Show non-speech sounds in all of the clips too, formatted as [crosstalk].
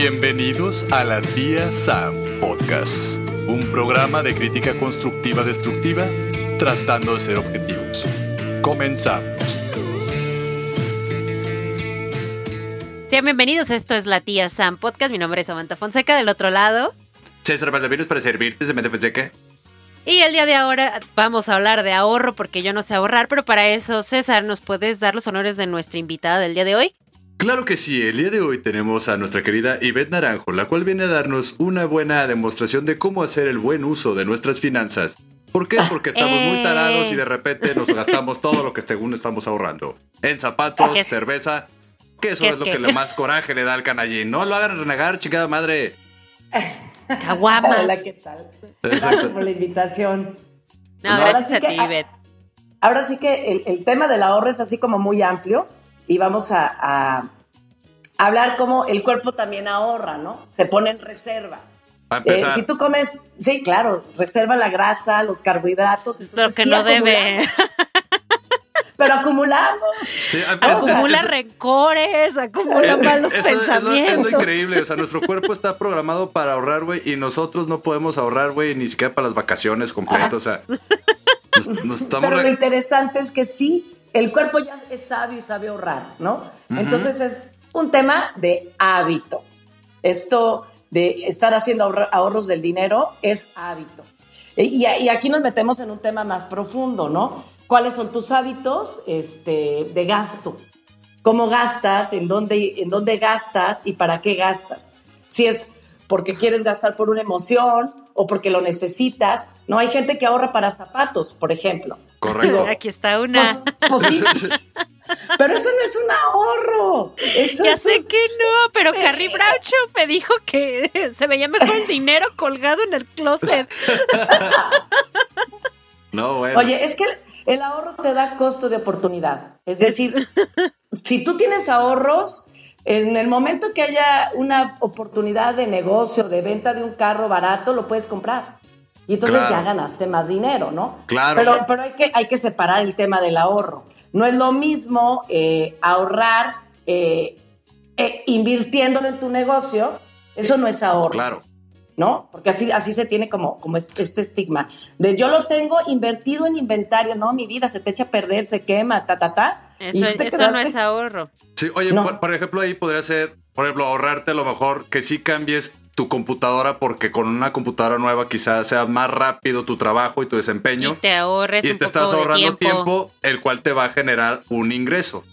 Bienvenidos a la Tía Sam Podcast, un programa de crítica constructiva destructiva tratando de ser objetivos. Comenzamos. Sean bienvenidos, esto es la Tía Sam Podcast, mi nombre es Samantha Fonseca, del otro lado. César Valdevinos para servirte, Samantha Fonseca. Y el día de ahora vamos a hablar de ahorro porque yo no sé ahorrar, pero para eso, César, ¿nos puedes dar los honores de nuestra invitada del día de hoy? Claro que sí, el día de hoy tenemos a nuestra querida Ivette Naranjo, la cual viene a darnos una buena demostración de cómo hacer el buen uso de nuestras finanzas. ¿Por qué? Porque estamos muy tarados y de repente nos gastamos [laughs] todo lo que según estamos ahorrando. En zapatos, cerveza, que eso ¿Qué es, lo qué? que le más coraje le da al canallín. No lo hagan renegar, chingada madre. [laughs] Caguamas. Hola, ¿qué tal? Exacto. Gracias por la invitación. No, Ahora gracias sí a que- ti, ah, Ivette. Ahora sí que el, el tema del ahorro es así como muy amplio y vamos a, a hablar cómo el cuerpo también ahorra, ¿no? Se pone en reserva. Eh, si tú comes, sí, claro, reserva la grasa, los carbohidratos. Lo que sí no acumulamos, debe. Pero acumulamos. sí, es- Acumula es- es- rencores, acumula es- malos es lo- es lo pensamientos. increíble, o sea, nuestro cuerpo está programado para ahorrar, güey, y nosotros no podemos ahorrar, güey, ni siquiera para las vacaciones completas, o sea, nos, nos estamos... Pero lo re- interesante es que sí, el cuerpo ya es sabio y sabe ahorrar, ¿no? Entonces es un tema de hábito. Esto de estar haciendo ahorros del dinero es hábito. E- Y, y aquí nos metemos en un tema más profundo, ¿no? ¿Cuáles son tus hábitos este, de gasto? ¿Cómo gastas? ¿En dónde, ¿En dónde gastas? ¿Y para qué gastas? Si es porque quieres gastar por una emoción o porque lo necesitas. No, hay gente que ahorra para zapatos, por ejemplo. Correcto. Aquí está una. Pues, pues sí, [laughs] pero eso no es un ahorro. Eso ya es sé un- que no, pero Carrie [laughs] Bradshaw me dijo que se veía mejor el dinero colgado en el closet. [laughs] No, bueno. Oye, es que el, el ahorro te da costo de oportunidad. Es decir, si tú tienes ahorros, en el momento que haya una oportunidad de negocio, de venta de un carro barato, lo puedes comprar. Y entonces Claro. ya ganaste más dinero, ¿no? Claro. Pero, pero hay, que, hay que separar el tema del ahorro. No es lo mismo eh, ahorrar eh, eh, invirtiéndolo en tu negocio. Eso no es ahorro. claro. ¿no? Porque así, así se tiene como, como es- este estigma de yo lo tengo invertido en inventario, no, mi vida se te echa a perder, se quema, ta, ta, ta. Y Eso, no es ahorro. Sí, oye, No. por, por ejemplo, ahí podría ser, por ejemplo, ahorrarte a lo mejor que sí cambies tu computadora porque con una computadora nueva quizás sea más rápido tu trabajo y tu Y desempeño te ahorres y un te poco estás ahorrando tiempo. tiempo, el cual te va a generar un ingreso.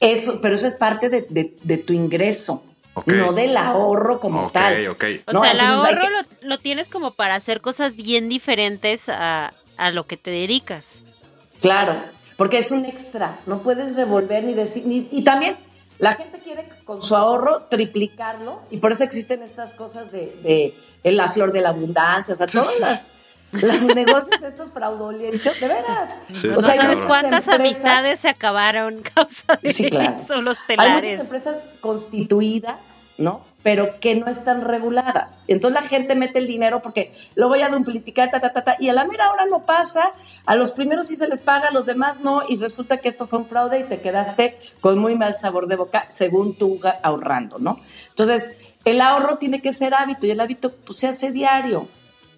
Eso, pero eso es parte de, de- de tu ingreso, no del ahorro como Ok, tal. ok. O No, sea, el ahorro que- lo, lo tienes como para hacer cosas bien diferentes a, a lo que te dedicas. Claro, porque es un extra, no puedes revolver ni decir, ni- y también la gente quiere con su ahorro triplicarlo y por eso existen estas cosas de, de- la flor de la abundancia, o sea, las, los negocios estos fraudulentos, de veras. Sí, o sea, sabes cuántas empresas- amistades se acabaron causa de Sí, claro. eso, los Hay muchas empresas constituidas, ¿no? Pero que no están reguladas. Entonces la gente mete el dinero porque lo voy a duplicar, ta, ta, ta, ta, y a la mera hora no pasa. A los primeros sí se les paga, a los demás no, y resulta que esto fue un fraude y te quedaste con muy mal sabor de boca según tú ahorrando, ¿no? Entonces, el ahorro tiene que ser hábito y el hábito pues, se hace diario.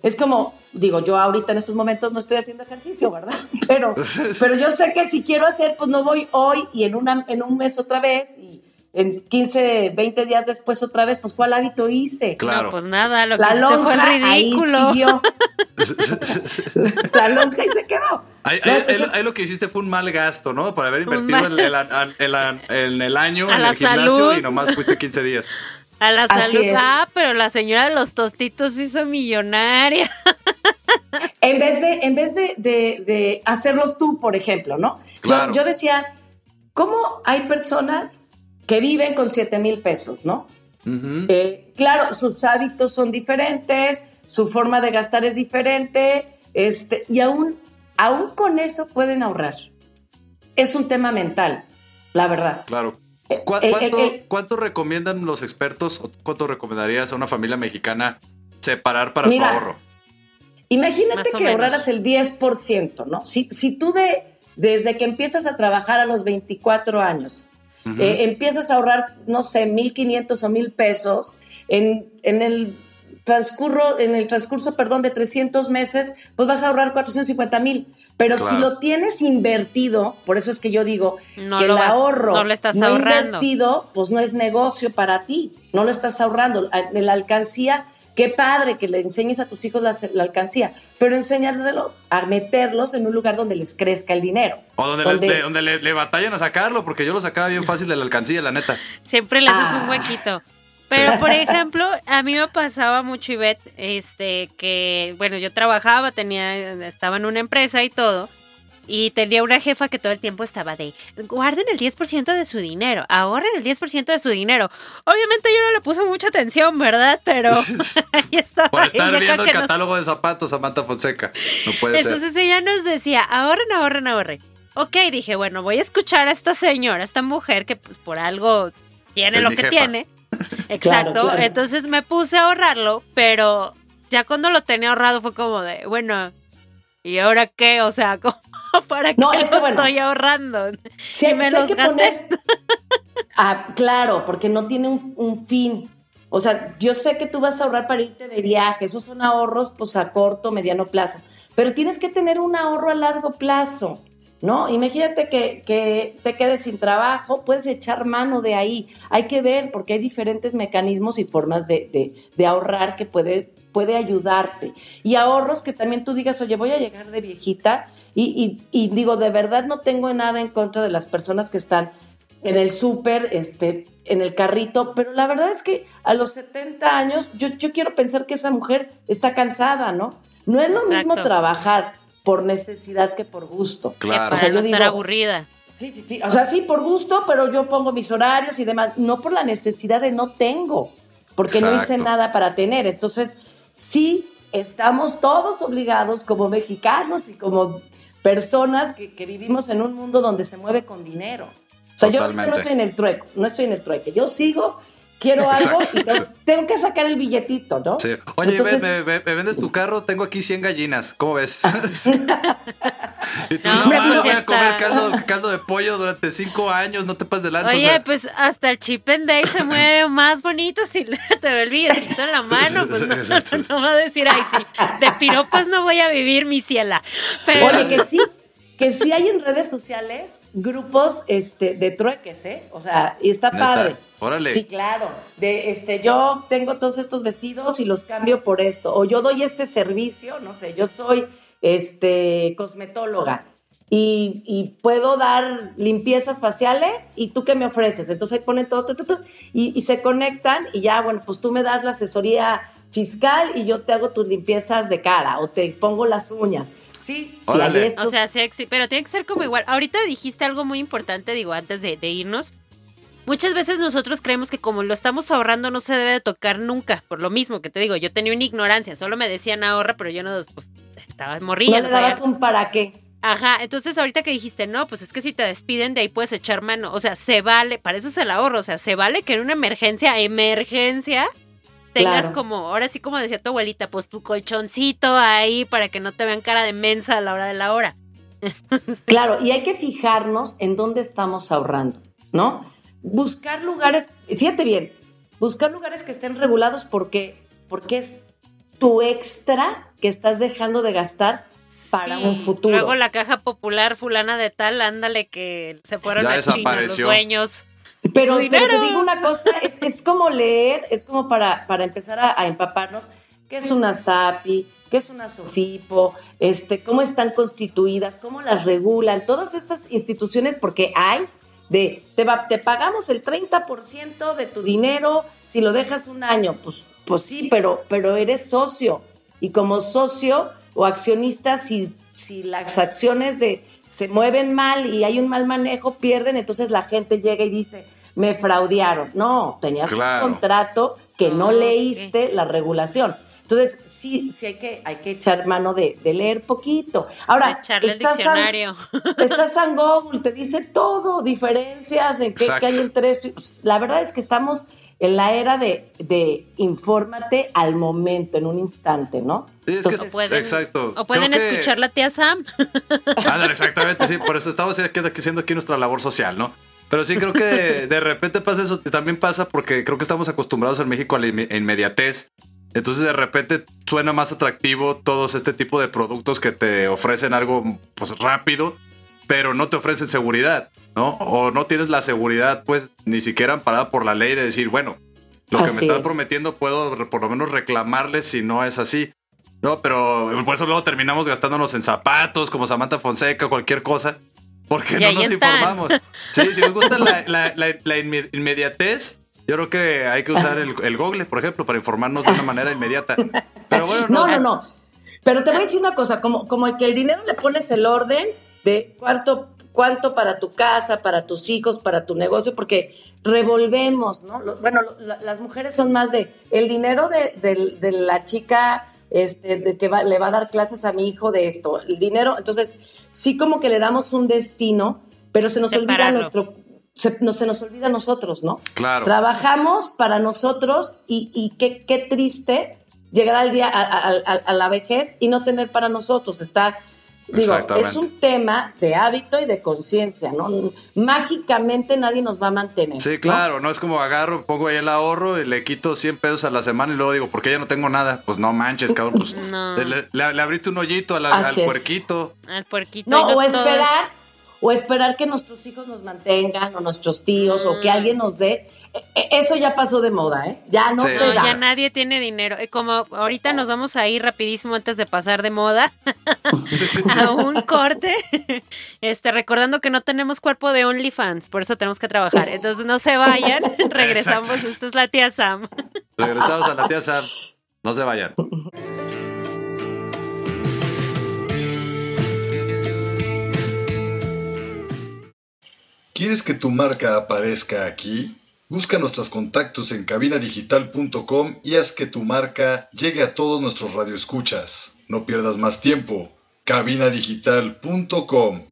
Es como, digo, yo ahorita en estos momentos no estoy haciendo ejercicio, ¿verdad? [laughs] Pero, pero yo sé que si quiero hacer, pues no voy hoy y en, una, en un mes otra vez y en 15, 20 días después otra vez, pues ¿cuál hábito hice? Claro. No, pues nada, lo que La hiciste fue lonja ahí ridículo. siguió. [laughs] [laughs] La lonja y se quedó. Ahí, No, ahí- entonces- ahí lo que hiciste fue un mal gasto, ¿no? Por haber invertido en el, año A en el gimnasio salud. y nomás fuiste 15 días. A la Así salud. es. Ah, pero la señora de los tostitos se hizo millonaria. [laughs] En vez de, en vez de, de- de hacerlos tú, por ejemplo, ¿no? Yo- Claro. Yo, decía, ¿cómo hay personas que viven con 7 mil pesos, ¿no? Eh, claro, sus hábitos son diferentes, su forma de gastar es diferente, este, y aún, aún con eso pueden ahorrar. Es un tema mental, la verdad. Claro. ¿Cu- el- ¿Cuánto, recomiendan los expertos o cuánto recomendarías a una familia mexicana separar para Mira, su ahorro? Imagínate que menos. ahorraras el 10%, ¿no? Si, si tú de, desde que empiezas a trabajar a los 24 años eh, empiezas a ahorrar, no sé, 1.500 o 1.000 pesos en, en el transcurso, en el transcurso, perdón, de 300 meses, pues vas a ahorrar 450 mil. Pero si lo tienes invertido, por eso es que yo digo que el ahorro no, lo estás ahorrando. invertido, pues no es negocio para ti, no lo estás ahorrando. En la alcancía, qué padre que le enseñes a tus hijos la, alcancía, pero enséñaselos a meterlos en un lugar donde les crezca el dinero. O donde, donde, le, batallan a sacarlo, porque yo lo sacaba bien fácil de la alcancía, la neta. Siempre le haces un ah. huequito. Pero, por [laughs] ejemplo, a mí me pasaba mucho, Ivette, este, que, bueno, yo trabajaba, tenía, estaba en una empresa y todo, y tenía una jefa que todo el tiempo estaba de, guarden el 10% de su dinero, ahorren el 10% de su dinero. Obviamente yo no le puse mucha atención, ¿verdad? Pero [laughs] [laughs] ahí estaba. Por estar viendo el catálogo de zapatos, Samantha Fonseca. No puede ser. Entonces ella nos decía, ahorren, ahorren, ahorren. Ok, dije, bueno, voy a escuchar a esta señora, a esta mujer que pues por algo tiene lo que tiene. [laughs] Exacto. Entonces me puse a ahorrarlo, pero ya cuando lo tenía ahorrado fue como de, bueno, ¿y ahora qué? O sea, [laughs] ¿para qué no, estoy ahorrando? Sí, [laughs] me los que Poner... [laughs] ah, claro, porque no tiene un, fin. O sea, yo sé que tú vas a ahorrar para irte de viaje, esos son ahorros pues a corto, mediano plazo, pero tienes que tener un ahorro a largo plazo. ¿no? Imagínate que, te quedes sin trabajo, puedes echar mano de ahí. Hay que ver porque hay diferentes mecanismos y formas de, ahorrar que puede, puede ayudarte. Y ahorros que también tú digas, oye, voy a llegar de viejita y, digo, de verdad no tengo nada en contra de las personas que están en el súper, este, en el carrito, pero la verdad es que a los 70 años yo, yo quiero pensar que esa mujer está cansada, ¿no? No es lo mismo trabajar por necesidad que por gusto. Claro. O sea, yo no estar aburrida. Sí, sí, sí. O sea, sí, por gusto, pero yo pongo mis horarios y demás. No por la necesidad de no tengo, porque no hice nada para tener. Entonces, sí, estamos todos obligados como mexicanos y como personas que, que vivimos en un mundo donde se mueve con dinero. O sea, yo no estoy en el trueco, no estoy en el trueque. Yo sigo quiero algo y tengo, que sacar el billetito, ¿no? Sí. Oye, me, vendes tu carro, tengo aquí 100 gallinas, ¿cómo ves? [laughs] y tú, no, no voy a comer caldo, de pollo durante cinco años, no te pases de lanza. Oye, pues hasta el chip and day se mueve [laughs] más bonito si te ve el billetito en la mano, pues no, [laughs] no, va a decir, ay, sí, de piropos no voy a vivir, mi ciela. Pero... Oye, que sí, que sí hay en redes sociales grupos este, de trueques, ¿eh? O sea, y está padre. Órale. Sí, claro. De este, yo tengo todos estos vestidos y los cambio por esto. O yo doy este servicio, no sé, yo soy este cosmetóloga. Y, puedo dar limpiezas faciales y tú qué me ofreces. Entonces ahí ponen todo, y, y, se conectan y ya, bueno, pues tú me das la asesoría fiscal y yo te hago tus limpiezas de cara o te pongo las uñas. Sí, sí, O sea, sexy, pero tiene que ser como igual. Ahorita dijiste algo muy importante, digo, antes de, irnos. Muchas veces nosotros creemos que como lo estamos ahorrando no se debe de tocar nunca, por lo mismo que te digo, yo tenía una ignorancia, solo me decían ahorra, pero yo no, pues, estaba morrilla. No le dabas un para qué. Ajá, entonces ahorita que dijiste, no, pues es que si te despiden de ahí puedes echar mano, o sea, se vale, para eso es el ahorro, o sea, se vale que en una emergencia, emergencia, tengas como, ahora sí como decía tu abuelita, pues tu colchoncito ahí para que no te vean cara de mensa a la hora de la hora. [laughs] claro, y hay que fijarnos en dónde estamos ahorrando, ¿no? Buscar lugares, fíjate bien, buscar lugares que estén regulados porque, porque es tu extra que estás dejando de gastar para un futuro. Luego la caja popular fulana de tal, ándale que se fueron a China los dueños. Pero, te digo una cosa, es, como leer, es como para, para empezar a, empaparnos qué es una SAPI, qué es una SOFIPO, este, cómo están constituidas, cómo las regulan, todas estas instituciones, porque hay de, te, te pagamos el 30% de tu dinero si lo dejas un año, pues, pues sí, pero, pero eres socio. Y como socio o accionista, si, si las acciones de, se mueven mal y hay un mal manejo, pierden, entonces la gente llega y dice, me fraudearon. No, tenías un contrato que no, leíste la regulación. Entonces, sí, sí hay que, hay que echar mano de, leer poquito. Ahora, echarle el diccionario. Está San Google, te dice todo, diferencias, en qué, hay entre esto. Pues, la verdad es que estamos en la era de, de infórmate al momento, en un instante, ¿no? Sí, es que, pueden, exacto. O pueden escuchar la tía Sam. Ándale, exactamente, sí, por eso estamos haciendo aquí nuestra labor social, ¿no? Pero sí creo que de, repente pasa eso. También pasa porque creo que estamos acostumbrados en México a la inmediatez. Entonces de repente suena más atractivo todos este tipo de productos que te ofrecen algo pues rápido, pero no te ofrecen seguridad, ¿no? O no tienes la seguridad pues ni siquiera amparada por la ley de decir, bueno, lo que me están prometiendo puedo por lo menos reclamarle si no es así. No, pero por eso luego terminamos gastándonos en zapatos como Samantha Fonseca, cualquier cosa, porque no nos informamos. Sí, si nos gusta la, [laughs] inmediatez, yo creo que hay que usar el, el, Google, por ejemplo, para informarnos de una manera inmediata. Pero bueno, no, no, no. Pero te voy a decir una cosa, como, como que el dinero le pones el orden de cuánto, cuánto para tu casa, para tus hijos, para tu negocio, porque revolvemos, ¿no? Bueno, las mujeres son más de el dinero de, de la chica este, de que le va a dar clases a mi hijo de esto, el dinero, entonces sí como que le damos un destino, pero se nos olvida nuestro, se, no, se nos olvida a nosotros, ¿no? Claro. Trabajamos para nosotros y, y qué, qué triste llegar al día, a, la vejez y no tener para nosotros, está Digo, es un tema de hábito y de conciencia, ¿no? Mágicamente nadie nos va a mantener. Sí, claro, ¿no? es como agarro, pongo ahí el ahorro y le quito 100 pesos a la semana y luego digo, ¿por qué ya no tengo nada? Pues no manches, cabrón, pues [laughs] le, abriste un hoyito al, al puerquito. Al puerquito. No, o esperar o esperar que nuestros hijos nos mantengan o nuestros tíos o que alguien nos dé. E, e, eso ya pasó de moda, ¿eh? Ya no se da. Ya nadie tiene dinero. Eh, como ahorita nos vamos a ir rapidísimo antes de pasar de moda [laughs] a un corte. [laughs] Este, recordando que no tenemos cuerpo de OnlyFans, por eso tenemos que trabajar. Entonces no se vayan. [laughs] Regresamos. Esto es la tía Sam. Regresamos a la tía Sam. No se vayan. ¿Quieres que tu marca aparezca aquí? Busca nuestros contactos en cabinadigital.com y haz que tu marca llegue a todos nuestros radioescuchas. No pierdas más tiempo. cabinadigital.com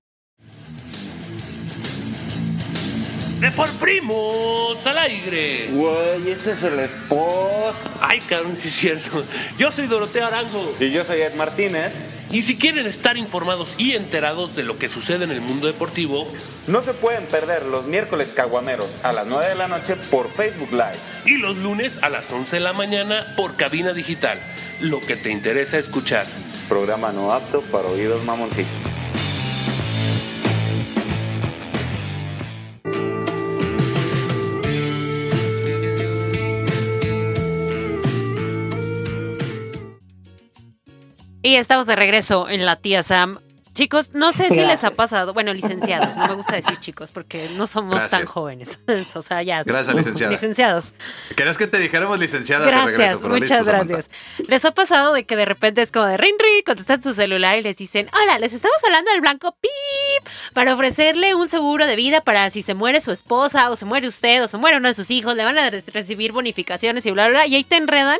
¡De por primos al aire! Güey, este es el spot. Ay, cabrón, sí es cierto. Yo soy Doroteo Arango. Y yo soy Ed Martínez. Y si quieren estar informados y enterados de lo que sucede en el mundo deportivo, no se pueden perder los miércoles caguameros a las 9 de la noche por Facebook Live. Y los lunes a las 11 de la mañana por Cabina Digital. Lo que te interesa escuchar. Programa no apto para oídos mamoncitos. Y estamos de regreso en la tía Sam. Chicos, no sé si les ha pasado, bueno, licenciados, no me gusta decir chicos porque no somos tan jóvenes. [laughs] o sea, ya. Gracias, licenciada. Licenciados. ¿Querías que te dijéramos licenciada? Gracias, muchas gracias. ¿Les ha pasado de que de repente es como de ring ring, contestan su celular y les dicen, hola, les estamos hablando del blanco pip para ofrecerle un seguro de vida para si se muere su esposa o se muere usted o se muere uno de sus hijos, le van a recibir bonificaciones y bla, bla, bla, y ahí te enredan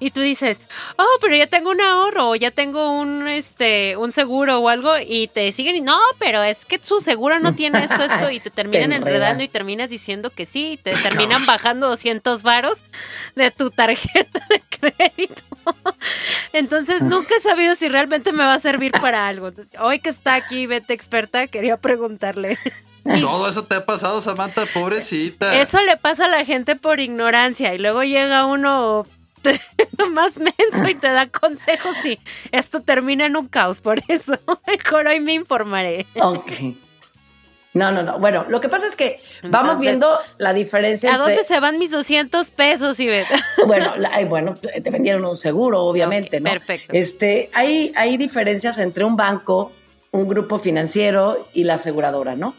y tú dices, oh, pero ya tengo un ahorro, o ya tengo un, este, un seguro o algo, y te siguen y no, pero es que su seguro no tiene esto, esto, y te [laughs] terminan enredando y terminas diciendo que sí, y te terminan bajando 200 varos de tu tarjeta de crédito. [laughs] Entonces nunca he sabido si realmente me va a servir para algo. hoy que está aquí Vete Experta, quería preguntarle. [laughs] Todo eso te ha pasado, Samantha, pobrecita. Eso le pasa a la gente por ignorancia y luego llega uno [laughs] más menso y te da consejos y esto termina en un caos. Por eso [laughs] mejor hoy me informaré. Ok. No, no, no. Bueno, lo que pasa es que vamos viendo la diferencia. ¿A dónde se van mis 200 pesos, Ivette? [laughs] Bueno, bueno, te vendieron un seguro, obviamente, ¿no? Perfecto. Este, hay, hay diferencias entre un banco, un grupo financiero y la aseguradora, ¿no?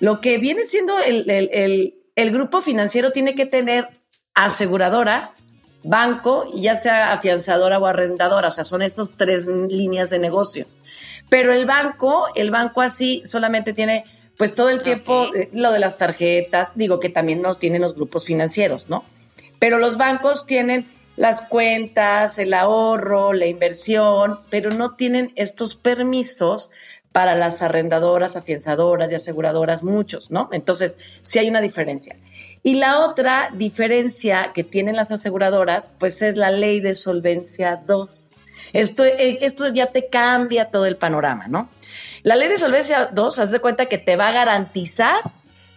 Lo que viene siendo el, el, el grupo financiero tiene que tener aseguradora, banco, ya sea afianzadora o arrendadora, o sea, son esas tres líneas de negocio. Pero el banco, el banco así solamente tiene pues todo el tiempo lo de las tarjetas, digo que también nos tienen los grupos financieros, ¿no? Pero los bancos tienen las cuentas, el ahorro, la inversión, pero no tienen estos permisos para las arrendadoras, afianzadoras y aseguradoras, muchos, ¿no? Entonces, sí hay una diferencia. Y la otra diferencia que tienen las aseguradoras, pues es la ley de solvencia 2. Esto, eh, esto ya te cambia todo el panorama, ¿no? La ley de solvencia 2, haz de cuenta que te va a garantizar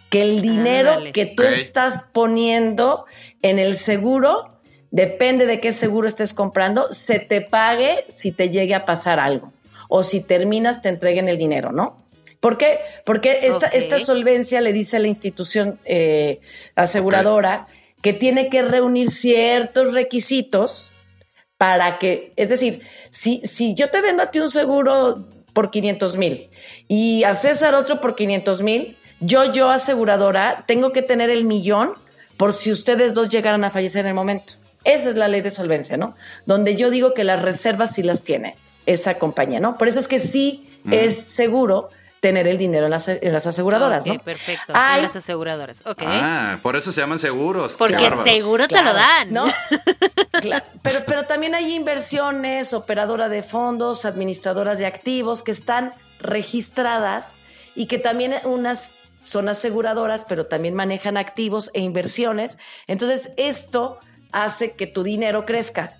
que el dinero que tú estás poniendo en el seguro, depende de qué seguro estés comprando, se te pague si te llegue a pasar algo. O si terminas, te entreguen el dinero, ¿no? ¿Por qué? Porque esta, esta solvencia le dice a la institución eh, aseguradora que tiene que reunir ciertos requisitos para que, es decir, si, si yo te vendo a ti un seguro por 500 mil y a César otro por 500 mil, yo, yo aseguradora, tengo que tener el millón por si ustedes dos llegaran a fallecer en el momento. Esa es la ley de solvencia, ¿no? Donde yo digo que las reservas sí las tiene esa compañía, ¿no? Por eso es que sí es seguro tener el dinero en las, aseguradoras, ¿no? Perfecto, en las aseguradoras. Okay. Ah, por eso se llaman seguros. Porque seguro te lo dan. ¿no? [laughs] Pero, pero también hay inversiones, operadora de fondos, administradoras de activos que están registradas y que también unas son aseguradoras, pero también manejan activos e inversiones. Entonces, esto hace que tu dinero crezca,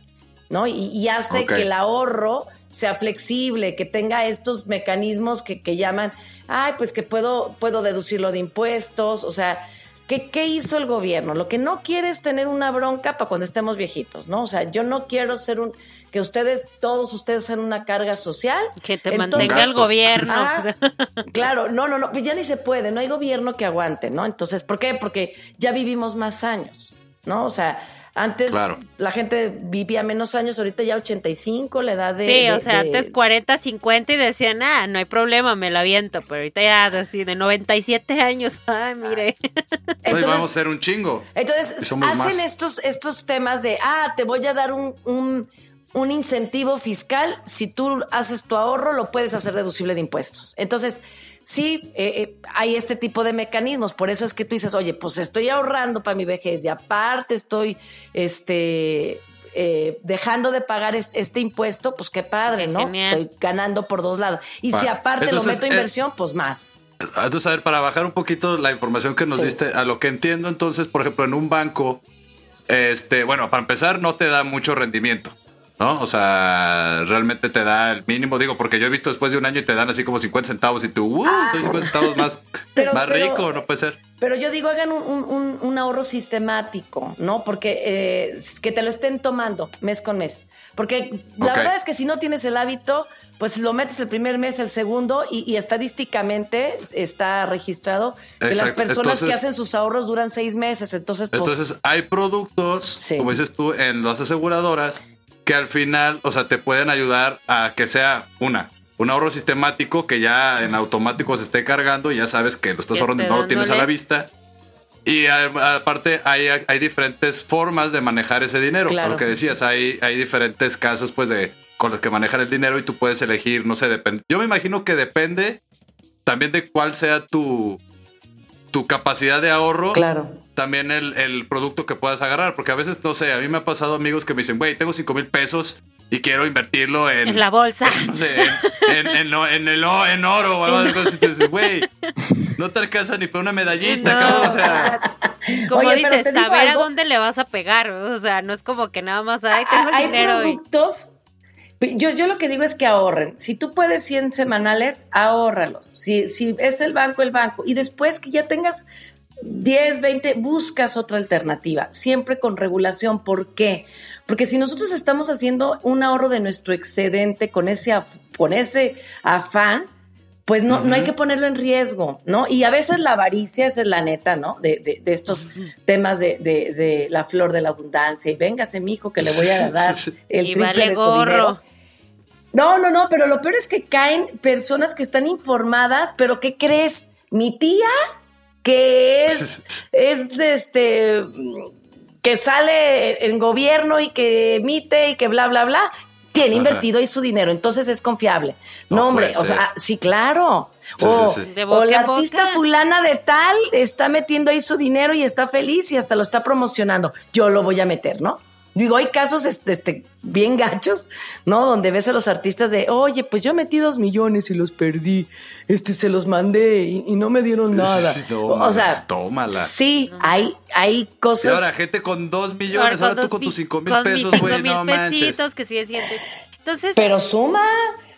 ¿no? Y, hace que el ahorro sea flexible, que tenga estos mecanismos que, llaman, ay, pues que puedo, puedo deducirlo de impuestos, o sea, ¿qué, ¿qué hizo el gobierno? Lo que no quiere es tener una bronca para cuando estemos viejitos, ¿no? O sea, yo no quiero ser un, que ustedes, todos ustedes sean una carga social. Que te mantenga el gobierno. Ah, [laughs] claro, no, no, no, pues ya ni se puede, no hay gobierno que aguante, ¿no? Entonces, ¿por qué? Porque ya vivimos más años, ¿no? O sea, antes la gente vivía menos años, ahorita ya 85, la edad de... Sí, o sea, antes 40, 50 y decían, ah, no hay problema, me la aviento, pero ahorita ya así de 97 años, ay, [laughs] mire. Entonces, vamos a ser un chingo. Entonces, hacen estos, estos temas de, ah, te voy a dar un, un, un incentivo fiscal, si tú haces tu ahorro, lo puedes hacer deducible de impuestos. Entonces, sí, eh, eh, hay este tipo de mecanismos. Por eso es que tú dices, oye, pues estoy ahorrando para mi vejez y aparte estoy este, eh, dejando de pagar este, impuesto, pues qué padre, ¿no? Estoy ganando por dos lados. Y si aparte lo meto a inversión, pues más. Entonces, a ver, para bajar un poquito la información que nos diste, a lo que entiendo, entonces, por ejemplo, en un banco, este, bueno, para empezar, no te da mucho rendimiento. ¿No? O sea, realmente te da el mínimo, digo, porque yo he visto después de un año y te dan así como 50 centavos y tú, uh, soy 50 centavos más, [laughs] más rico, no puede ser. Pero yo digo, hagan un, ahorro sistemático, ¿no? Porque eh, que te lo estén tomando mes con mes. Porque la verdad es que si no tienes el hábito, pues lo metes el primer mes, el segundo, y, estadísticamente está registrado que las personas que hacen sus ahorros duran seis meses. Entonces, pues, entonces hay productos, como dices tú, en las aseguradoras que al final, o sea, te pueden ayudar a que sea una, un ahorro sistemático que ya en automático se esté cargando y ya sabes que lo estás ahorrando y no lo tienes a la vista. Y aparte hay, hay diferentes formas de manejar ese dinero. Lo que decías, hay, hay diferentes casas pues de con las que manejan el dinero y tú puedes elegir, no sé, depende. Yo me imagino que depende también de cuál sea tu, tu capacidad de ahorro. Claro también el, producto que puedas agarrar, porque a veces, no sé, a mí me ha pasado amigos que me dicen, güey, tengo 5 mil pesos y quiero invertirlo en... En la bolsa. [laughs] no sé, en, en, en, el, en oro o algo así. Entonces, güey, no te alcanza ni para una medallita, cabrón, o sea... Como dices, saber a dónde le vas a pegar, o sea, no es como que nada más, ay, tengo hay dinero productos... Yo, yo lo que digo es que ahorren. Si tú puedes 100 semanales, ahórralos. Si, si es el banco, el banco. Y después que ya tengas 10, 20, buscas otra alternativa, siempre con regulación. ¿Por qué? Porque si nosotros estamos haciendo un ahorro de nuestro excedente con ese, con ese afán, pues no, no hay que ponerlo en riesgo, ¿no? Y a veces la avaricia, esa es la neta, ¿no? De, de, estos temas de, de, la flor de la abundancia. Y véngase, mi hijo, que le voy a dar el triple de su dinero. No, no, no, pero lo peor es que caen personas que están informadas, pero ¿qué crees? Mi tía que es, es de este que sale en gobierno y que emite y que bla, bla, bla, tiene invertido ahí su dinero, entonces es confiable. No, hombre, o sea, sí, claro. o, la artista fulana de tal está metiendo ahí su dinero y está feliz y hasta lo está promocionando. Yo lo voy a meter, ¿no? Digo, hay casos este, este, bien gachos, ¿no? Donde ves a los artistas de, oye, pues yo metí dos millones y los perdí, este, se los mandé y, no me dieron nada. o sea, tómala. Sí, hay, hay cosas. Y ahora, gente con dos millones, ahora, tú con tus cinco mil pesos, güey, no manches. que sí sientes. Entonces, Pero suma,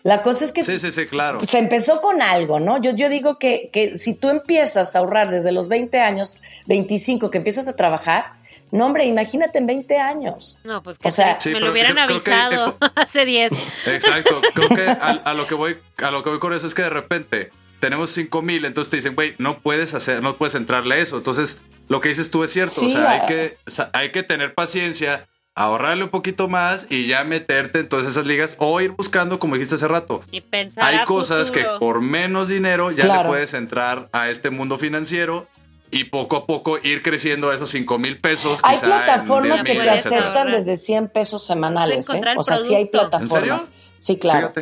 La cosa es que sí, sí, sí, claro. se empezó con algo, ¿no? Yo, yo digo que, que si tú empiezas a ahorrar desde los 20 años, 25, que empiezas a trabajar, no, hombre, imagínate en 20 años. No, pues que o sea, me lo hubieran avisado [laughs] hace 10. Exacto. Creo que [laughs] a, lo que voy, a lo que voy con eso es que de repente tenemos 5 mil, entonces te dicen, güey, no puedes hacer, no puedes entrarle a eso. Entonces, lo que dices tú es cierto. o sea, hay que, hay que tener paciencia, ahorrarle un poquito más y ya meterte en todas esas ligas o ir buscando, como dijiste hace rato. Y pensar hay cosas que por menos dinero ya le puedes entrar a este mundo financiero y poco a poco ir creciendo a esos 5 mil pesos. Hay plataformas que te aceptan desde 100 pesos semanales. ¿eh? O sea, sí hay plataformas. Sí, claro.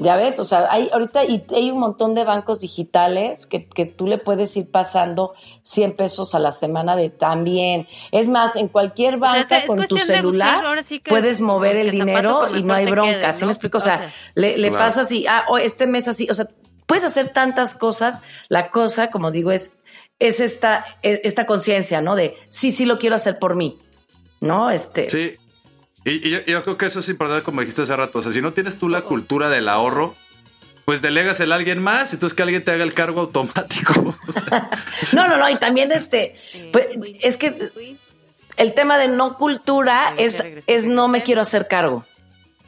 Ya ves, o sea, hay ahorita y hay un montón de bancos digitales que, que, tú le puedes ir pasando 100 pesos a la semana de también. Es más, en cualquier banca con tu celular puedes mover el dinero y no hay bronca. ¿Sí me explico? O sea, le, le pasas y, ah, oh, este mes así, o sea, puedes hacer tantas cosas. La cosa, como digo, es es esta, e, esta conciencia, ¿no? De sí, sí lo quiero hacer por mí, ¿no? Este. Sí. Y, yo, creo que eso es importante, como dijiste hace rato. O sea, si no tienes tú la cultura del ahorro, pues delegas el a alguien más, entonces que alguien te haga el cargo automático. [laughs] [laughs] no, no, no. Y también este, pues, es que el tema de no cultura es, es no me quiero hacer cargo.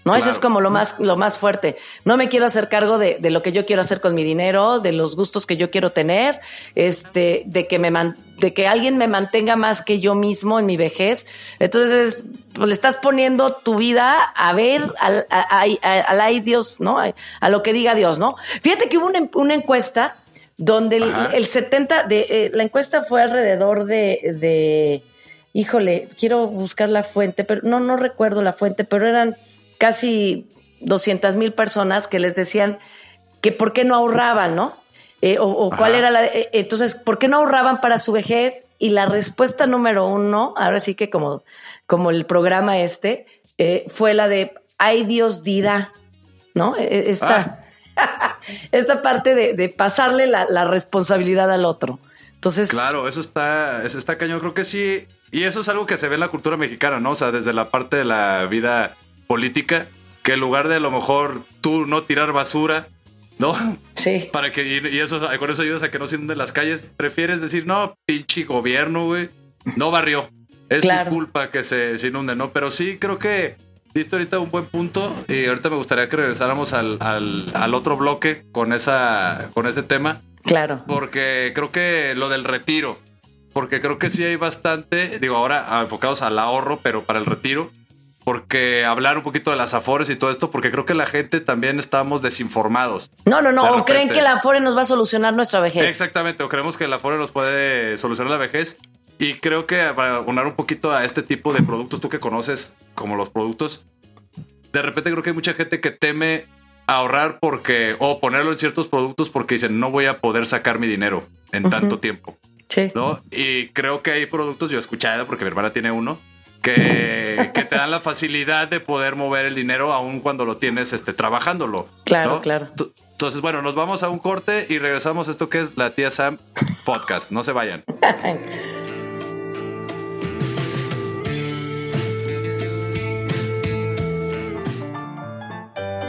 ¿No? Eso es como lo más, lo más fuerte. No me quiero hacer cargo de, lo que yo quiero hacer con mi dinero, de los gustos que yo quiero tener, este, de que me de que alguien me mantenga más que yo mismo en mi vejez. Entonces, pues, le estás poniendo tu vida a ver al, ay Dios, ¿no? A, lo que diga Dios, ¿no? Fíjate que hubo una, encuesta donde el, 70 de eh, la encuesta fue alrededor de, de híjole, quiero buscar la fuente, pero no no recuerdo la fuente, pero eran casi 200 mil personas que les decían que por qué no ahorraban, ¿no? Eh, o, cuál era la... Eh, entonces, ¿por qué no ahorraban para su vejez? Y la respuesta número uno, ahora sí que como, como el programa este, eh, fue la de, ay Dios dirá, ¿no? E, e, esta, ah. [laughs] esta parte de, pasarle la, la, responsabilidad al otro. Entonces... Claro, eso está, eso está cañón, creo que sí. Y eso es algo que se ve en la cultura mexicana, ¿no? O sea, desde la parte de la vida política que en lugar de a lo mejor tú no tirar basura, ¿no? Sí. Para que, y, eso, con eso ayudas a que no se inunden las calles, prefieres decir, no, pinche gobierno, güey, no barrió. Es su culpa que se, se inunde, ¿no? Pero sí creo que diste ahorita un buen punto y ahorita me gustaría que regresáramos al, al, al, otro bloque con, esa, con ese tema. Claro. Porque creo que lo del retiro, porque creo que sí hay bastante, digo, ahora enfocados al ahorro, pero para el retiro, porque hablar un poquito de las afores y todo esto, porque creo que la gente también estamos desinformados. No, no, no, o creen que la afore nos va a solucionar nuestra vejez. Exactamente, o creemos que la afore nos puede solucionar la vejez. Y creo que para abonar un poquito a este tipo de productos, tú que conoces como los productos, de repente creo que hay mucha gente que teme ahorrar porque, o ponerlo en ciertos productos porque dicen, no voy a poder sacar mi dinero en tanto tiempo. Sí. ¿no? Y creo que hay productos, yo he escuchado, porque mi hermana tiene uno, que, te dan la facilidad de poder mover el dinero aún cuando lo tienes este, trabajándolo. Claro, claro. Entonces, bueno, nos vamos a un corte y regresamos a esto que es la tía Sam Podcast. No se vayan. [laughs]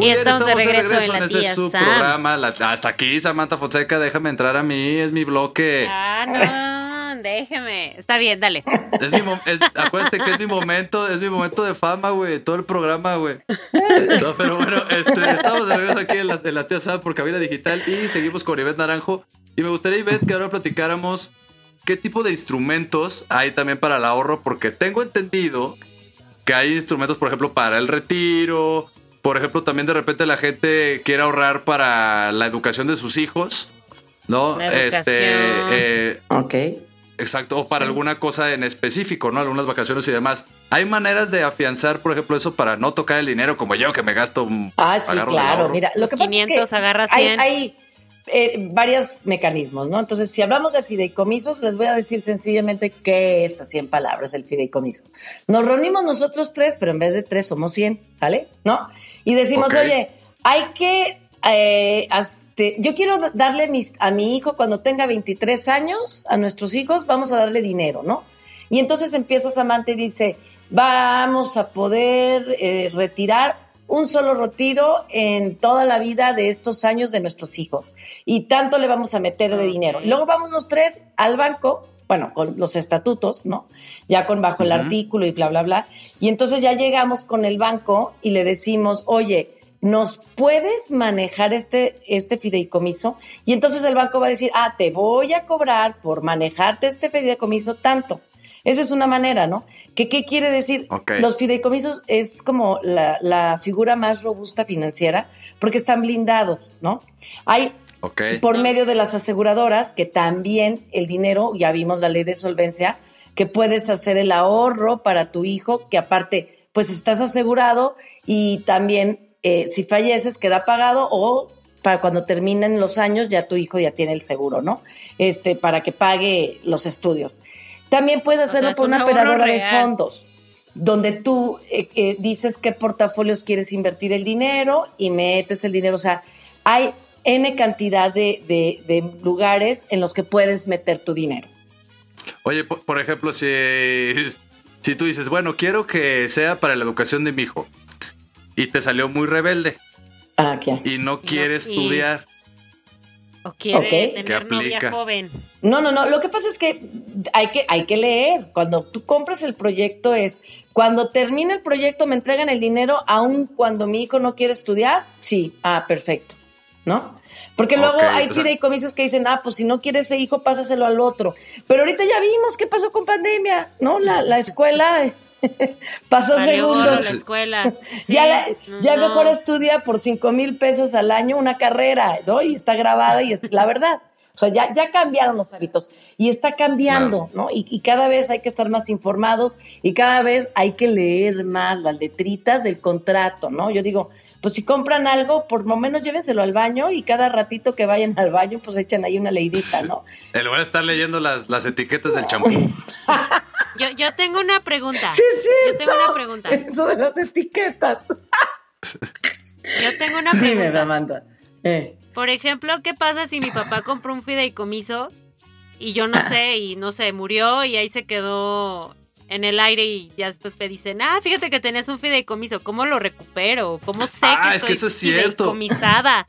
Y estamos, de regreso, en, la este tía su programa. hasta aquí, Samantha Fonseca, déjame entrar a mí, es mi bloque. Ah, no, déjeme. Está bien, dale. Es mi acuérdate que es mi momento, es mi momento de fama, güey, todo el programa, güey. No, pero bueno, este, estamos de regreso aquí en la, en la tía Sam por Cabina Digital y seguimos con Ivette Naranjo. Y me gustaría, Ivette, que ahora platicáramos qué tipo de instrumentos hay también para el ahorro, porque tengo entendido que hay instrumentos, por ejemplo, para el retiro, por ejemplo, también de repente la gente quiere ahorrar para la educación de sus hijos, ¿no? este, eh, ok. Exacto, o para alguna cosa en específico, ¿no? Algunas vacaciones y demás. Hay maneras de afianzar, por ejemplo, eso para no tocar el dinero como yo que me gasto. Ah, sí, claro. Mira, lo que pasa es que agarra hay eh, varios mecanismos, ¿no? Entonces, si hablamos de fideicomisos, les voy a decir sencillamente qué es así en palabras el fideicomiso. Nos reunimos nosotros tres, pero en vez de tres somos 100, ¿sale? ¿No? Y decimos, oye, hay que... Eh, yo quiero darle a mi hijo cuando tenga 23 años, a nuestros hijos, vamos a darle dinero, ¿no? Y entonces empieza Samantha y dice, vamos a poder eh, retirar un solo retiro en toda la vida de estos años de nuestros hijos. Y tanto le vamos a meter de dinero. Luego vamos los tres al banco, bueno, con los estatutos, ¿no? Ya con bajo el artículo y bla, bla, bla. Y entonces ya llegamos con el banco y le decimos, oye, ¿nos puedes manejar este, este fideicomiso? Y entonces el banco va a decir, ah, te voy a cobrar por manejarte este fideicomiso tanto. Esa es una manera, ¿no? ¿Qué, qué quiere decir? Los fideicomisos es como la, figura más robusta financiera porque están blindados, ¿no? Hay por medio de las aseguradoras que también el dinero, ya vimos la ley de solvencia, que puedes hacer el ahorro para tu hijo, que aparte, pues estás asegurado y también eh, si falleces queda pagado o para cuando terminen los años ya tu hijo ya tiene el seguro, ¿no? Este, para que pague los estudios. También puedes hacerlo por una operadora de fondos, donde tú eh, eh, dices qué portafolios quieres invertir el dinero y metes el dinero. O sea, hay N cantidad de, lugares en los que puedes meter tu dinero. Oye, por, ejemplo, si, si tú dices, bueno, quiero que sea para la educación de mi hijo y te salió muy rebelde ah, y no quiere estudiar. O quiere tener novia joven. No, no, no. Lo que pasa es que hay que, hay que leer. Cuando tú compras el proyecto es, cuando termina el proyecto me entregan el dinero, aun cuando mi hijo no quiere estudiar. Sí, ah, perfecto. ¿No? Porque luego hay fideicomisos que dicen, ah, pues si no quiere ese hijo, pásaselo al otro. Pero ahorita ya vimos qué pasó con pandemia, ¿no? La, la escuela [laughs] pasó segundo. La escuela. [laughs] ya, ya mejor estudia por cinco mil pesos al año una carrera, ¿no? Y está grabada y es la verdad. O sea, ya, ya cambiaron los hábitos y está cambiando, ¿no? Y, cada vez hay que estar más informados y cada vez hay que leer más las letritas del contrato, ¿no? Yo digo, pues si compran algo, por lo menos llévenselo al baño y cada ratito que vayan al baño, pues echan ahí una leidita, ¿no? En lugar de estar leyendo las, las etiquetas del champú. [laughs] yo, yo tengo una pregunta. Sí, sí. Yo tengo una pregunta. Eso de las etiquetas. yo tengo una pregunta. Dime, Amanda. Eh. Por ejemplo, ¿qué pasa si mi papá compró un fideicomiso y yo no sé, y no sé, murió y ahí se quedó en el aire y ya después me dicen, ah, fíjate que tenías un fideicomiso, ¿cómo lo recupero? ¿Cómo sé ah, que es que eso es cierto. fideicomisada?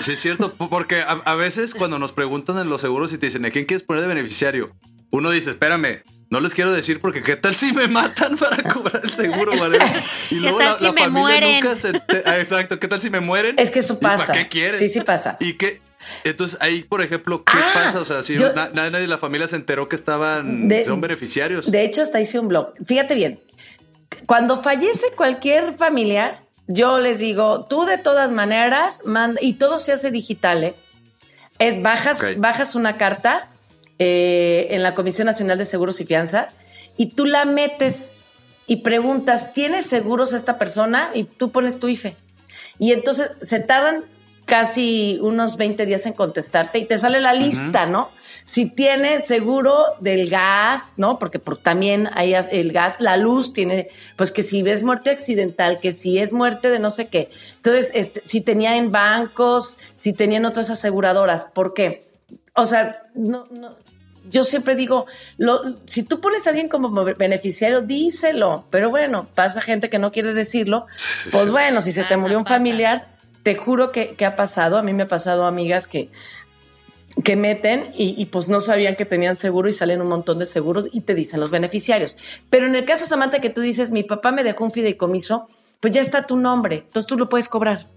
Sí, es cierto, porque a, veces cuando nos preguntan en los seguros y te dicen, ¿a quién quieres poner de beneficiario? Uno dice, espérame, no les quiero decir porque qué tal si me matan para [laughs] cobrar el seguro, ¿vale? Y luego ¿Qué tal la, si me mueren? nunca se ah, exacto, ¿qué tal si me mueren? Es que eso pasa. ¿Para qué quieren? Sí, sí pasa. Y qué entonces ahí, por ejemplo, ¿qué ah, pasa? O sea, si nadie de la familia se enteró que estaban son beneficiarios. De hecho, hasta hice un blog. Fíjate bien, cuando fallece cualquier familiar, yo les digo, tú de todas maneras, manda, y todo se hace digital, ¿eh? eh bajas, bajas una carta eh, en la Comisión Nacional de Seguros y Fianza y tú la metes y preguntas, ¿tienes seguros a esta persona? Y tú pones tu IFE. Y entonces se tardan casi unos 20 días en contestarte y te sale la lista, ¿no? Si tiene seguro del gas, ¿no? Porque por, también hay el gas, la luz tiene, pues que si ves muerte accidental, que si es muerte de no sé qué. Entonces, este, si tenía en bancos, si tenían otras aseguradoras, ¿por qué? O sea, no, no, yo siempre digo, lo, si tú pones a alguien como beneficiario, díselo. Pero bueno, pasa gente que no quiere decirlo. Pues bueno, si se te murió un familiar, te juro que, ha pasado. A mí me ha pasado amigas que, que meten y, pues no sabían que tenían seguro y salen un montón de seguros y te dicen los beneficiarios. Pero en el caso, Samantha, que tú dices, mi papá me dejó un fideicomiso, pues ya está tu nombre, entonces tú lo puedes cobrar.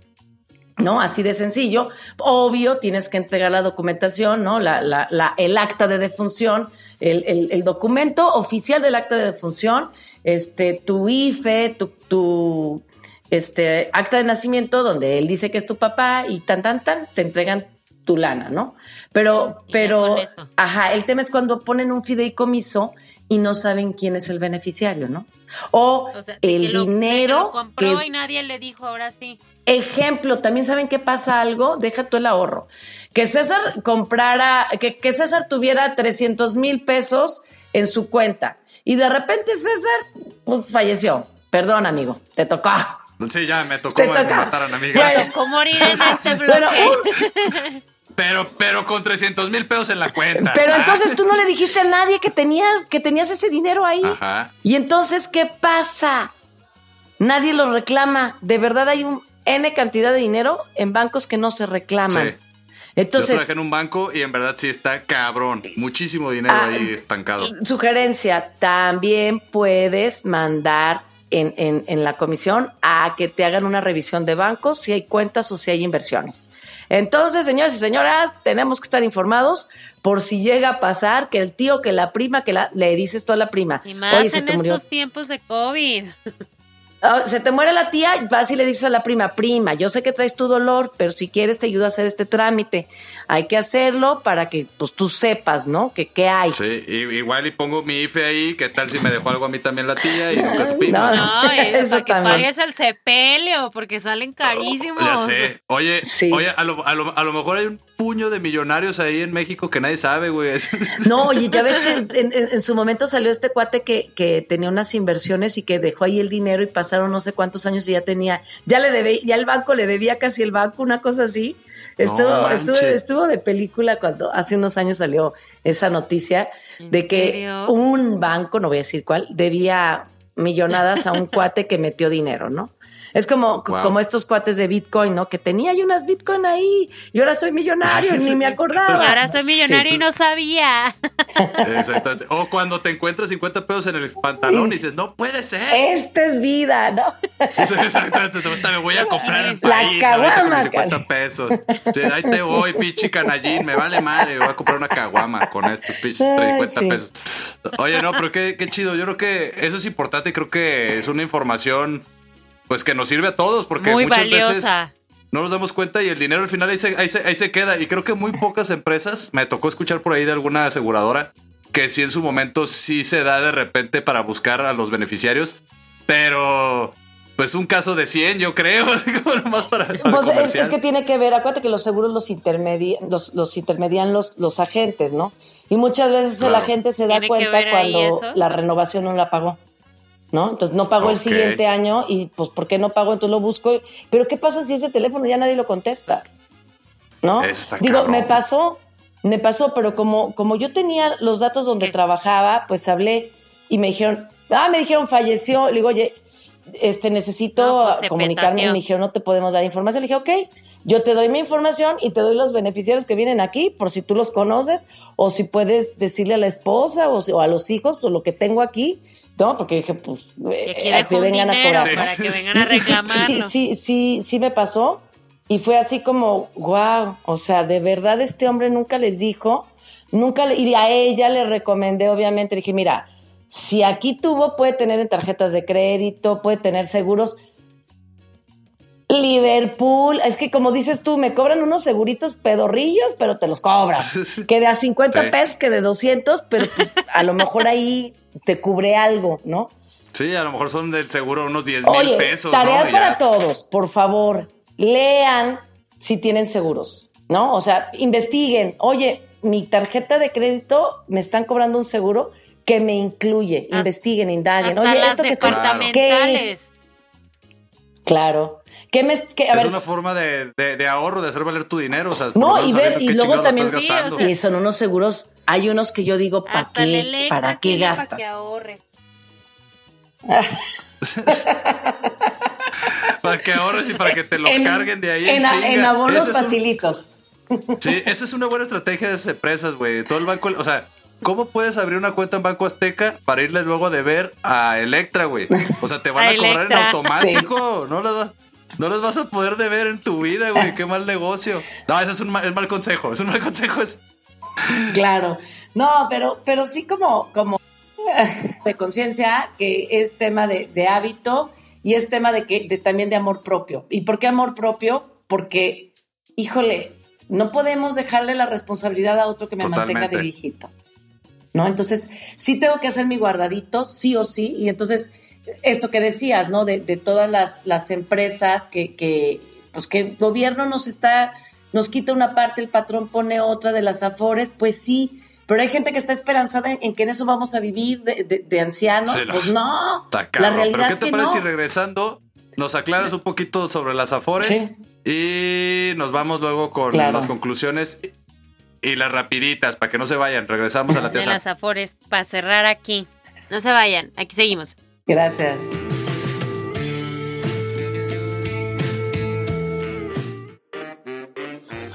¿No? Así de sencillo. Obvio, tienes que entregar la documentación, ¿no? La, la, el acta de defunción, el, el, documento oficial del acta de defunción, este, tu IFE, tu, tu este acta de nacimiento donde él dice que es tu papá y tan, tan, tan, te entregan tu lana, ¿no? Pero, pero, ajá, el tema es cuando ponen un fideicomiso y no saben quién es el beneficiario, ¿no? O, el dinero que, compró y nadie le dijo, ahora sí. Ejemplo, también saben qué pasa algo, deja tú el ahorro. Que César comprara, que, que César tuviera 300 mil pesos en su cuenta y de repente César pues, falleció. Perdón, amigo, te tocó. Sí, ya me tocó matar a mi Bueno, ¿cómo morir [laughs] en este bloque? Pero, pero con 300 mil pesos en la cuenta. Pero entonces tú no le dijiste a nadie que, tenía, que tenías ese dinero ahí. Ajá. Y entonces, ¿qué pasa? Nadie lo reclama. De verdad hay un N cantidad de dinero en bancos que no se reclaman. Sí. Entonces, Yo trabajé en un banco y en verdad sí está cabrón. Muchísimo dinero ah, ahí estancado. Sugerencia, también puedes mandar en, en, en, la comisión a que te hagan una revisión de bancos si hay cuentas o si hay inversiones. Entonces, señores y señoras, tenemos que estar informados por si llega a pasar que el tío, que la prima, que la, le dices tú a la prima. Y más en estos tiempos de COVID. Ah, se te muere la tía, vas y le dices a la prima, prima, yo sé que traes tu dolor, pero si quieres te ayudo a hacer este trámite. Hay que hacerlo para que pues tú sepas, ¿no? Que qué hay. Sí, igual y pongo mi IFE ahí, ¿qué tal si me dejó algo a mí también la tía y nunca supimos? No, no, eso para que pagues el sepelio, porque salen carísimos. ya sé. Oye, oye a, lo, a, lo, a lo mejor hay un puño de millonarios ahí en México que nadie sabe, güey. [laughs] No, y ya ves que en, su momento salió este cuate que, que tenía unas inversiones y que dejó ahí el dinero y pasaron no sé cuántos años y ya tenía, ya le debía, ya el banco le debía casi el banco, una cosa así. Estuvo, estuvo, de película cuando hace unos años salió esa noticia de que un banco, no voy a decir cuál, debía millonadas a un cuate que metió dinero, ¿no? Es como, como estos cuates de Bitcoin, ¿no? Que tenía yo unas Bitcoin ahí y ahora soy millonario, [laughs] ni me acordaba. Y ahora soy millonario y no sabía. Exactamente. O cuando te encuentras 50 pesos en el pantalón y dices, no puede ser. Esta es vida, ¿no? [laughs] Exactamente. Me voy a comprar el país ahorita con 50 pesos. ahí te voy, pinche canallín. Me vale madre. Voy a comprar una caguama con estos pinches 50 pesos. Oye, no, pero qué, qué chido. Yo creo que eso es importante. Creo que es una información pues que nos sirve a todos, porque muchas veces no nos damos cuenta y el dinero al final ahí se, ahí, se, queda. Y creo que muy pocas empresas, me tocó escuchar por ahí de alguna aseguradora, que sí en su momento sí se da de repente para buscar a los beneficiarios, pero pues un caso de 100, yo creo, [laughs] así como nomás para, pues es, que tiene que ver, acuérdate que los seguros los, intermedian los, los intermedian los, los agentes, ¿no? Y muchas veces el agente se da cuenta cuando la renovación no la pagó. ¿No? Entonces no pagó el siguiente año y pues ¿por qué no pagó? Entonces lo busco. Pero ¿qué pasa si ese teléfono ya nadie lo contesta? ¿No? Digo, me pasó, me pasó, pero como, como yo tenía los datos donde trabajaba, pues hablé y me dijeron, ah, me dijeron falleció. Le digo, oye, este, necesito pues, comunicarme. Y me dijeron, no te podemos dar información. Le dije, ok, yo te doy mi información y te doy los beneficiarios que vienen aquí, por si tú los conoces, o si puedes decirle a la esposa o, o a los hijos o lo que tengo aquí ¿no? Porque dije, pues, eh, que vengan a cobrar. Para que vengan a reclamarlo. Sí, sí, sí, sí me pasó. Y fue así como, wow, o sea, de verdad este hombre nunca les dijo, nunca le, y a ella le recomendé, obviamente, dije, mira, si aquí tuvo, puede tener en tarjetas de crédito, puede tener seguros. Liverpool, es que como dices tú, me cobran unos seguritos pedorrillos, pero te los cobran. [laughs] que de a 50 pesos, que de 200, pero pues, a lo mejor ahí te cubre algo, ¿no? Sí, a lo mejor son del seguro unos 10 mil pesos. Tarea para todos, por favor, lean si tienen seguros, ¿no? O sea, investiguen. Oye, mi tarjeta de crédito me están cobrando un seguro que me incluye. investiguen, indaguen. Oye, esto que está. ¿Qué es? Claro. ¿Qué me, es una forma de, ahorro, de hacer valer tu dinero. O sea, no, y ver, y luego también. y son unos seguros hay unos que yo digo, ¿para qué? ¿Para qué gastas? Para que ahorre. [laughs] para que ahorres y para que te lo carguen de ahí en, en, abonos facilitos. sí, esa es una buena estrategia de esas empresas, güey. Todo el banco, o sea, ¿cómo puedes abrir una cuenta en Banco Azteca para irle luego de ver a Electra, güey? O sea, te van a, cobrar en automático, ¿no? No los vas a poder deber en tu vida, güey. Qué mal negocio. No, ese es un mal, es mal consejo. Es un mal consejo. Es, Claro, no, pero, pero sí como, como de conciencia que es tema de, hábito y es tema de que de, también de amor propio. ¿Y por qué amor propio? Porque, híjole, no podemos dejarle la responsabilidad a otro que me mantenga de viejito. ¿No? Entonces, sí tengo que hacer mi guardadito, sí o sí, y entonces esto que decías, ¿no? De, todas las, empresas que, que, pues que el gobierno nos está, nos quita una parte, el patrón pone otra de las afores, pues sí, pero hay gente que está esperanzada en, que en eso vamos a vivir de, ancianos. pues no. la realidad ¿Pero qué te parece si regresando nos aclaras un poquito sobre las afores? Y nos vamos luego con las conclusiones y las rapiditas para que no se vayan. Regresamos a la tierra. De las afores, para cerrar aquí. No se vayan, aquí seguimos. Gracias.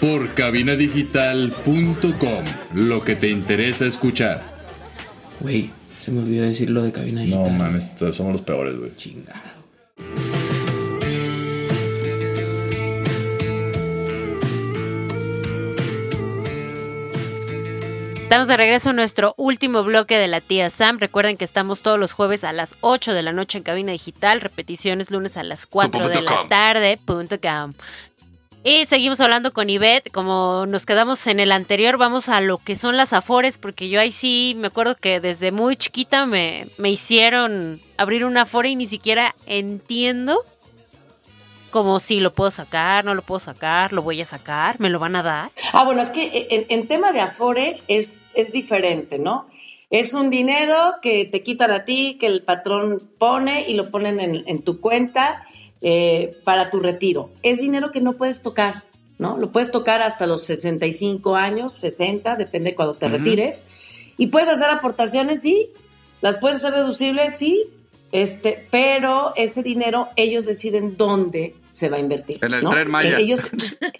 por cabinadigital.com. Lo que te interesa escuchar. Güey, se me olvidó decir lo de cabina digital. No mames, somos los peores, güey. Chingado. Estamos de regreso en nuestro último bloque de la tía Sam. Recuerden que estamos todos los jueves a las 8 de la noche en cabina digital, repeticiones lunes a las 4 de la tarde. Y seguimos hablando con Ivette, como nos quedamos en el anterior, vamos a lo que son las afores, porque yo ahí sí me acuerdo que desde muy chiquita me, me hicieron abrir una afore y ni siquiera entiendo como si lo puedo sacar, no lo puedo sacar, lo voy a sacar, me lo van a dar. Ah, bueno, es que en, tema de afore es, es diferente, ¿no? Es un dinero que te quitan a ti, que el patrón pone y lo ponen en, en tu cuenta eh, para tu retiro. Es dinero que no puedes tocar, ¿no? Lo puedes tocar hasta los 65 años, 60, depende cuando te retires. Y puedes hacer aportaciones, sí. Las puedes hacer deducibles, sí. Este, pero ese dinero ellos deciden dónde se va a invertir. En el tren Maya. Ellos,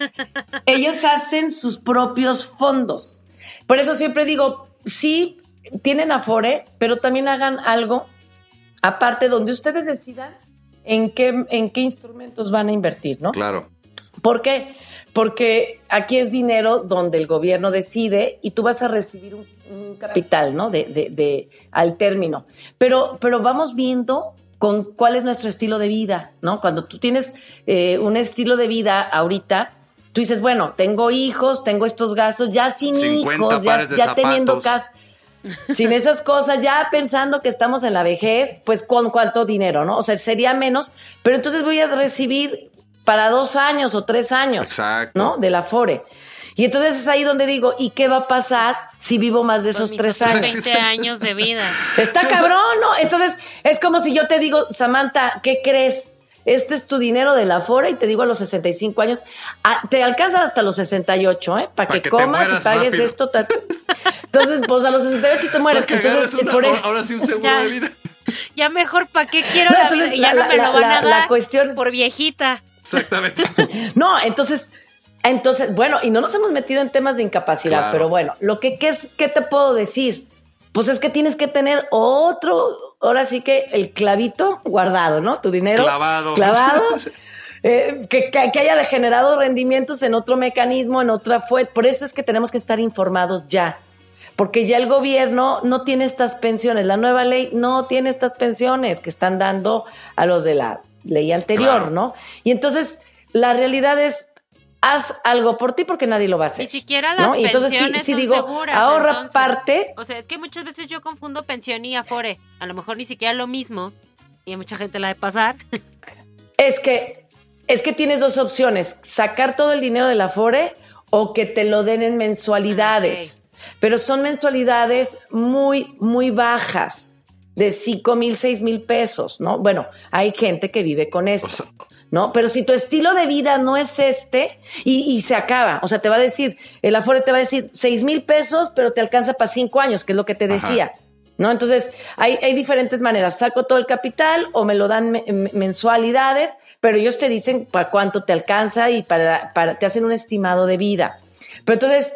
[laughs] ellos hacen sus propios fondos. Por eso siempre digo, sí, tienen Afore, pero también hagan algo aparte donde ustedes decidan en qué, en qué instrumentos van a invertir, ¿no? Claro. ¿Por qué? Porque aquí es dinero donde el gobierno decide y tú vas a recibir un, capital, ¿no? De, de, al término. Pero, pero vamos viendo con cuál es nuestro estilo de vida, ¿no? Cuando tú tienes eh, un estilo de vida ahorita, tú dices, bueno, tengo hijos, tengo estos gastos, ya sin hijos, ya, ya teniendo casa sin esas cosas, ya pensando que estamos en la vejez, pues con cuánto dinero, ¿no? O sea, sería menos, pero entonces voy a recibir para dos años o tres años, Exacto. ¿no? De la FORE. Y entonces es ahí donde digo, ¿y qué va a pasar si vivo más de esos tres años? 20 años de vida. Está [laughs] cabrón, ¿no? Entonces es como si yo te digo, Samantha, ¿qué crees? Este es tu dinero de la fora y te digo a los 65 años, ah, te alcanza hasta los 68, ¿eh? Para que, comas y pagues esto. Entonces, pues a los 68 te mueres. Entonces, por ahora sí un seguro de vida. Ya mejor, ¿para qué quiero la vida? Ya no me lo van a dar cuestión... por viejita. Exactamente. [laughs] no, entonces... Entonces, bueno, y no nos hemos metido en temas de incapacidad, pero bueno, lo que ¿qué, es, ¿qué te puedo decir? Pues es que tienes que tener otro, ahora sí que el clavito guardado, ¿no? Tu dinero clavado. Clavado. [laughs] Eh, que, que, haya degenerado rendimientos en otro mecanismo, en otra fuente. Por eso es que tenemos que estar informados ya. Porque ya el gobierno no tiene estas pensiones. La nueva ley no tiene estas pensiones que están dando a los de la ley anterior, ¿no? Y entonces la realidad es, haz algo por ti porque nadie lo va a hacer. Ni siquiera las pensiones entonces, sí, digo, ahorra parte. O sea, es que muchas veces yo confundo pensión y afore. A lo mejor ni siquiera lo mismo. Y hay mucha gente la de pasar. Es que, es que tienes dos opciones. Sacar todo el dinero del afore o que te lo den en mensualidades. Pero son mensualidades muy, muy bajas de 5 mil, 6 mil pesos, ¿no? Bueno, hay gente que vive con eso. ¿No? Pero si tu estilo de vida no es este y, se acaba, o sea, te va a decir, el Afore te va a decir seis mil pesos, pero te alcanza para cinco años, que es lo que te decía. ¿no? Entonces, hay, hay diferentes maneras. Saco todo el capital o me lo dan mensualidades, pero ellos te dicen para cuánto te alcanza y para, para, te hacen un estimado de vida. Pero entonces,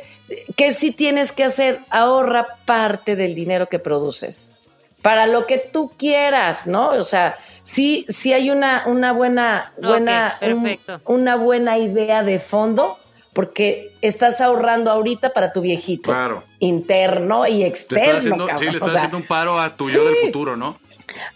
¿qué sí tienes que hacer? Ahorra parte del dinero que produces. Para lo que tú quieras, ¿no? O sea, sí, sí hay una, una buena, buena, una buena idea de fondo, porque estás ahorrando ahorita para tu viejito. Claro. Interno y externo. sí, le estás haciendo un paro a tu yo del futuro, ¿no?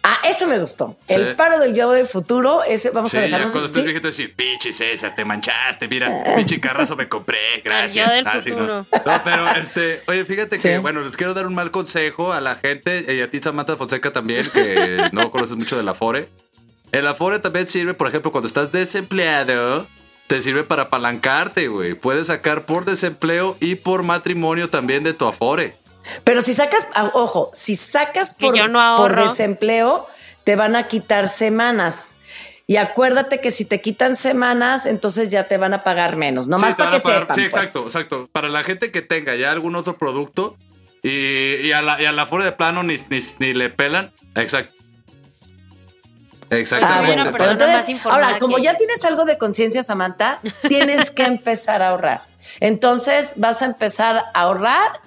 Ah, eso me gustó. El paro del yo del futuro, ese vamos a dejarnos. cuando estés viejito decir, pinche César, te manchaste, mira, pinche carrazo me compré, gracias. El yo del futuro. ¿no? pero este, oye, fíjate que, bueno, les quiero dar un mal consejo a la gente, y a ti, Samantha Fonseca también, que [laughs] no conoces mucho del Afore. El Afore también sirve, por ejemplo, cuando estás desempleado, te sirve para apalancarte, güey. Puedes sacar por desempleo y por matrimonio también de tu Afore. Pero si sacas, ah, ojo, si sacas por, por desempleo, te van a quitar semanas. Y acuérdate que si te quitan semanas, entonces ya te van a pagar menos. No más para que sepan. Sí, pues. exacto, exacto. Para la gente que tenga ya algún otro producto y, a la, y de plano ni, ni, le pelan. Exacto. Exactamente. Ah, bueno, entonces, ahora, como ya tienes algo de conciencia, Samantha, tienes que [laughs] empezar a ahorrar. Entonces vas a empezar a ahorrar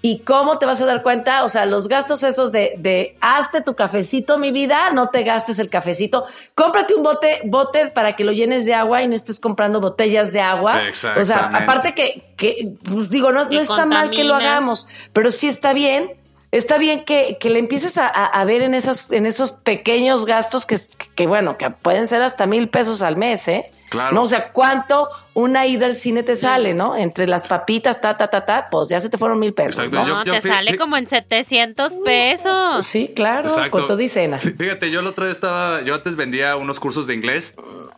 ¿Y cómo te vas a dar cuenta? O sea, los gastos esos de, de hazte tu cafecito, mi vida, no te gastes el cafecito. Cómprate un bote, bote para que lo llenes de agua y no estés comprando botellas de agua. O sea, aparte que, que pues digo, no, no está mal que lo hagamos, pero sí está bien está bien que, que le empieces a, a, ver en, esas, en esos pequeños gastos que, que, bueno, que pueden ser hasta mil pesos al mes, ¿eh? Claro. ¿No? O sea, ¿cuánto una ida al cine te sale, no? Entre las papitas, ta, ta, ta, ta, pues ya se te fueron mil pesos. Exacto. ¿no? te sale como en 700 pesos. Sí, claro, con todo y cena. Fíjate, yo la otra vez estaba, yo antes vendía unos cursos de inglés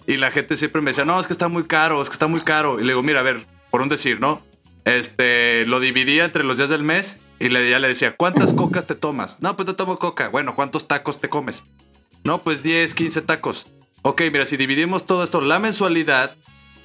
y la gente siempre me decía, no, es que está muy caro, es que está muy caro. Y le digo, mira, a ver, por un decir, ¿no? Este, lo dividía entre los días del mes y le, ya le decía, ¿cuántas cocas te tomas? No, pues no tomo coca. Bueno, ¿cuántos tacos te comes? No, pues 10, 15 tacos. Ok, mira, si dividimos todo esto, la mensualidad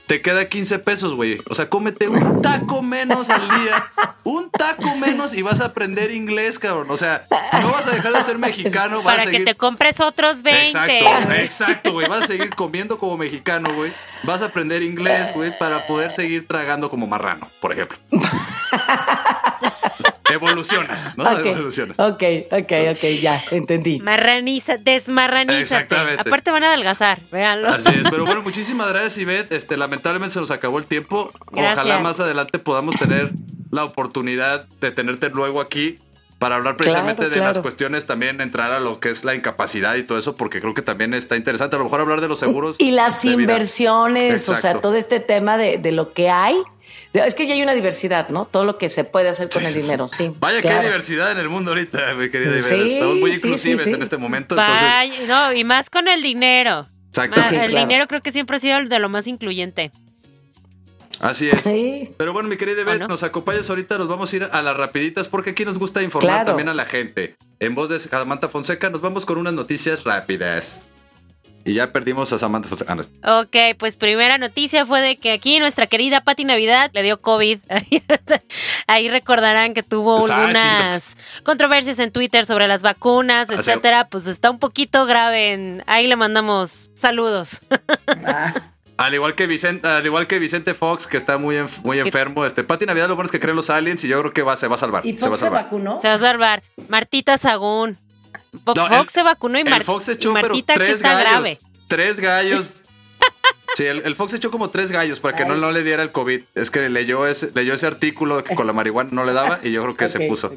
te queda 15 pesos, güey. O sea, cómete un taco menos al día. Un taco menos y vas a aprender inglés, cabrón. O sea, no vas a dejar de ser mexicano. Vas Para que te compres otros 20. Exacto, exacto, güey. Vas a seguir comiendo como mexicano, güey. Vas a aprender inglés, güey, para poder seguir tragando como marrano, por ejemplo. [laughs] Evolucionas, ¿no? Evolucionas. Ok, ok, ok, ya, entendí. Marraniza, desmarranízate. Exactamente. Aparte van a adelgazar, véanlo. Así es, pero bueno, muchísimas gracias, Ivette. Este, lamentablemente se nos acabó el tiempo. Ojalá más adelante podamos tener la oportunidad de tenerte luego aquí para hablar precisamente de las cuestiones, también entrar a lo que es la incapacidad y todo eso, porque creo que también está interesante. A lo mejor hablar de los seguros. Y las inversiones, o sea, todo este tema de, de lo que hay es que ya hay una diversidad, ¿no? Todo lo que se puede hacer con el dinero, sí. Vaya que hay diversidad en el mundo ahorita, mi querida Estamos muy inclusives en este momento. no, y más con el dinero. Exacto. el dinero creo que siempre ha sido de lo más incluyente. Así es. Pero bueno, mi querida Beth, nos acompañas ahorita, nos vamos a ir a las rapiditas porque aquí nos gusta informar también a la gente. En voz de Samantha Fonseca nos vamos con unas noticias rápidas. Y ya perdimos a Samantha Fonseca. Ah, ok, pues primera noticia fue de que aquí nuestra querida Patti Navidad le dio COVID. [laughs] Ahí recordarán que tuvo unas controversias en Twitter sobre las vacunas, etcétera. Pues está un poquito grave. Ahí le mandamos saludos. Ah. [laughs] Al igual que Vicente, al igual que Vicente Fox, que está muy, muy enfermo. Este, Pati Navidad lo bueno es que creen los aliens y yo creo que va, se va a salvar. ¿Y se va a salvar. vacunó? Se va a salvar. Martita Sagún. Fox se vacunó y, Mar Fox echó, Martita tres está gallos, grave. Tres gallos. [laughs] Sí, el, Fox echó como tres gallos para que no, no, le diera el COVID. Es que leyó ese, leyó ese artículo que con la marihuana no le daba y yo creo que se puso.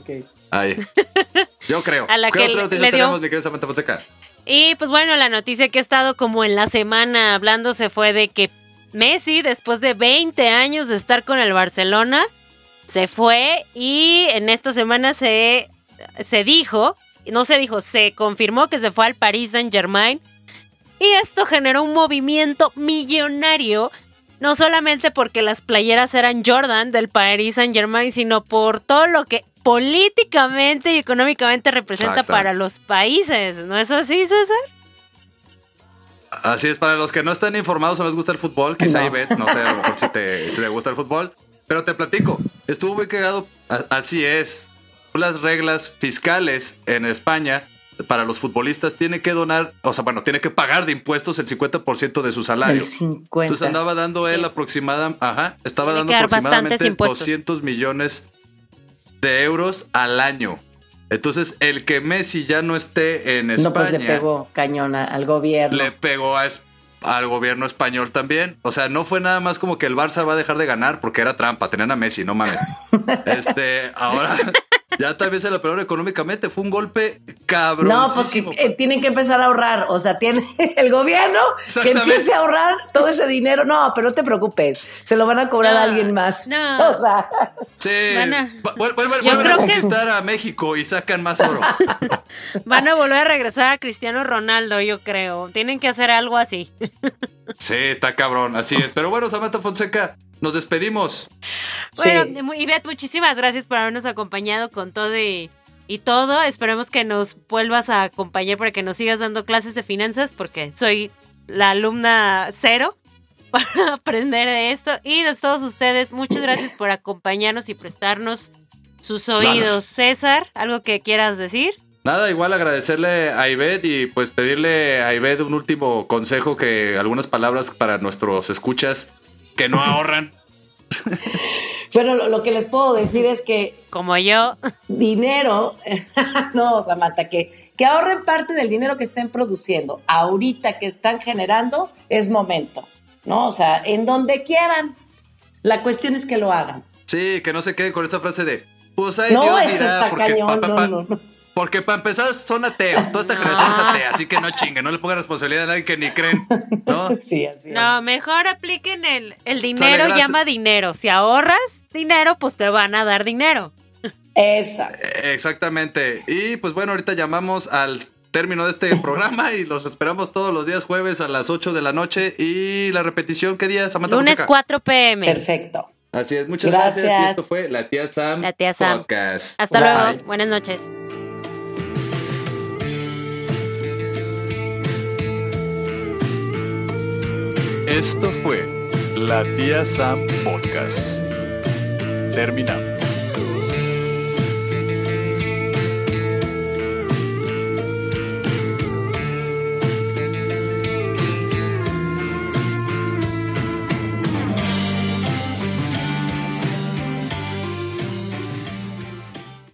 Ahí. [laughs] Yo creo. A la ¿Qué que otra noticia tenemos, mi querida Samantha Fonseca? Y pues bueno, la noticia que ha estado como en la semana hablándose fue de que Messi, después de 20 años de estar con el Barcelona, se fue y en esta semana se, se dijo, no se dijo, se confirmó que se fue al Paris Saint Germain. Y esto generó un movimiento millonario, no solamente porque las playeras eran Jordan del Paris Saint Germain, sino por todo lo que políticamente y económicamente representa para los países. ¿No es así, César? Así es, para los que no están informados o les gusta el fútbol, quizá no. no sé, a lo mejor si te, gusta el fútbol, pero te platico, estuvo muy cagado, así es. Las reglas fiscales en España, para los futbolistas tiene que donar, o sea, bueno, tiene que pagar de impuestos el 50% de su salario. El 50. Entonces andaba dando él aproximadamente, ajá, estaba dando aproximadamente 200 millones de euros al año. Entonces, el que Messi ya no esté en España. No, pues le pegó cañón al gobierno. Le pegó al gobierno español también. O sea, no fue nada más como que el Barça va a dejar de ganar porque era trampa, tenían a Messi, no mames. [laughs] este, ahora ya tal vez se lo peor económicamente. Fue un golpe cabrón. No, pues que eh, tienen que empezar a ahorrar. O sea, tiene [laughs] el gobierno que empiece a ahorrar todo ese dinero. No, pero no te preocupes. Se lo van a cobrar a alguien más. No. [laughs] O sea. Sí. Vuelven, a, conquistar a México y sacan más oro. [laughs] van a volver a regresar a Cristiano Ronaldo, yo creo. Tienen que hacer algo así. sí, está cabrón. Así es. Pero bueno, Samantha Fonseca. Nos despedimos. Bueno, Ivette, muchísimas gracias por habernos acompañado con todo y, todo. Esperemos que nos vuelvas a acompañar para que nos sigas dando clases de finanzas, porque soy la alumna cero [laughs] para aprender de esto. Y de todos ustedes, muchas gracias por acompañarnos y prestarnos sus oídos. César, ¿algo que quieras decir? Nada, igual agradecerle a Ivette y pues pedirle a Ivette un último consejo que algunas palabras para nuestros escuchas que no ahorran. [laughs] Bueno, lo, que les puedo decir es que. Como yo. Dinero. [laughs] no, Samantha, que, que ahorren parte del dinero que estén produciendo. Ahorita que están generando, es momento. ¿No? O sea, en donde quieran. La cuestión es que lo hagan. Sí, que no se queden con esa frase de. Pues ay, no, Dios dirá, porque cañón, no, no, no. Porque para empezar son ateos, toda esta generación es atea, así que no chinguen, no le pongan responsabilidad a nadie que ni creen, ¿no? [laughs] Sí, así No, mejor apliquen el, el dinero llama dinero. Si ahorras dinero, pues te van a dar dinero. Exacto. Exactamente. Y pues bueno, ahorita llamamos al término de este [laughs] programa y los esperamos todos los días jueves a las 8 de la noche y la repetición, ¿qué día, Samantha? Lunes 4 pm. Perfecto. Así es, muchas gracias. Y esto fue La Tía Sam. La Tía Sam. Hasta luego. Buenas noches. Esto fue La Tía Sam Podcast. Terminamos.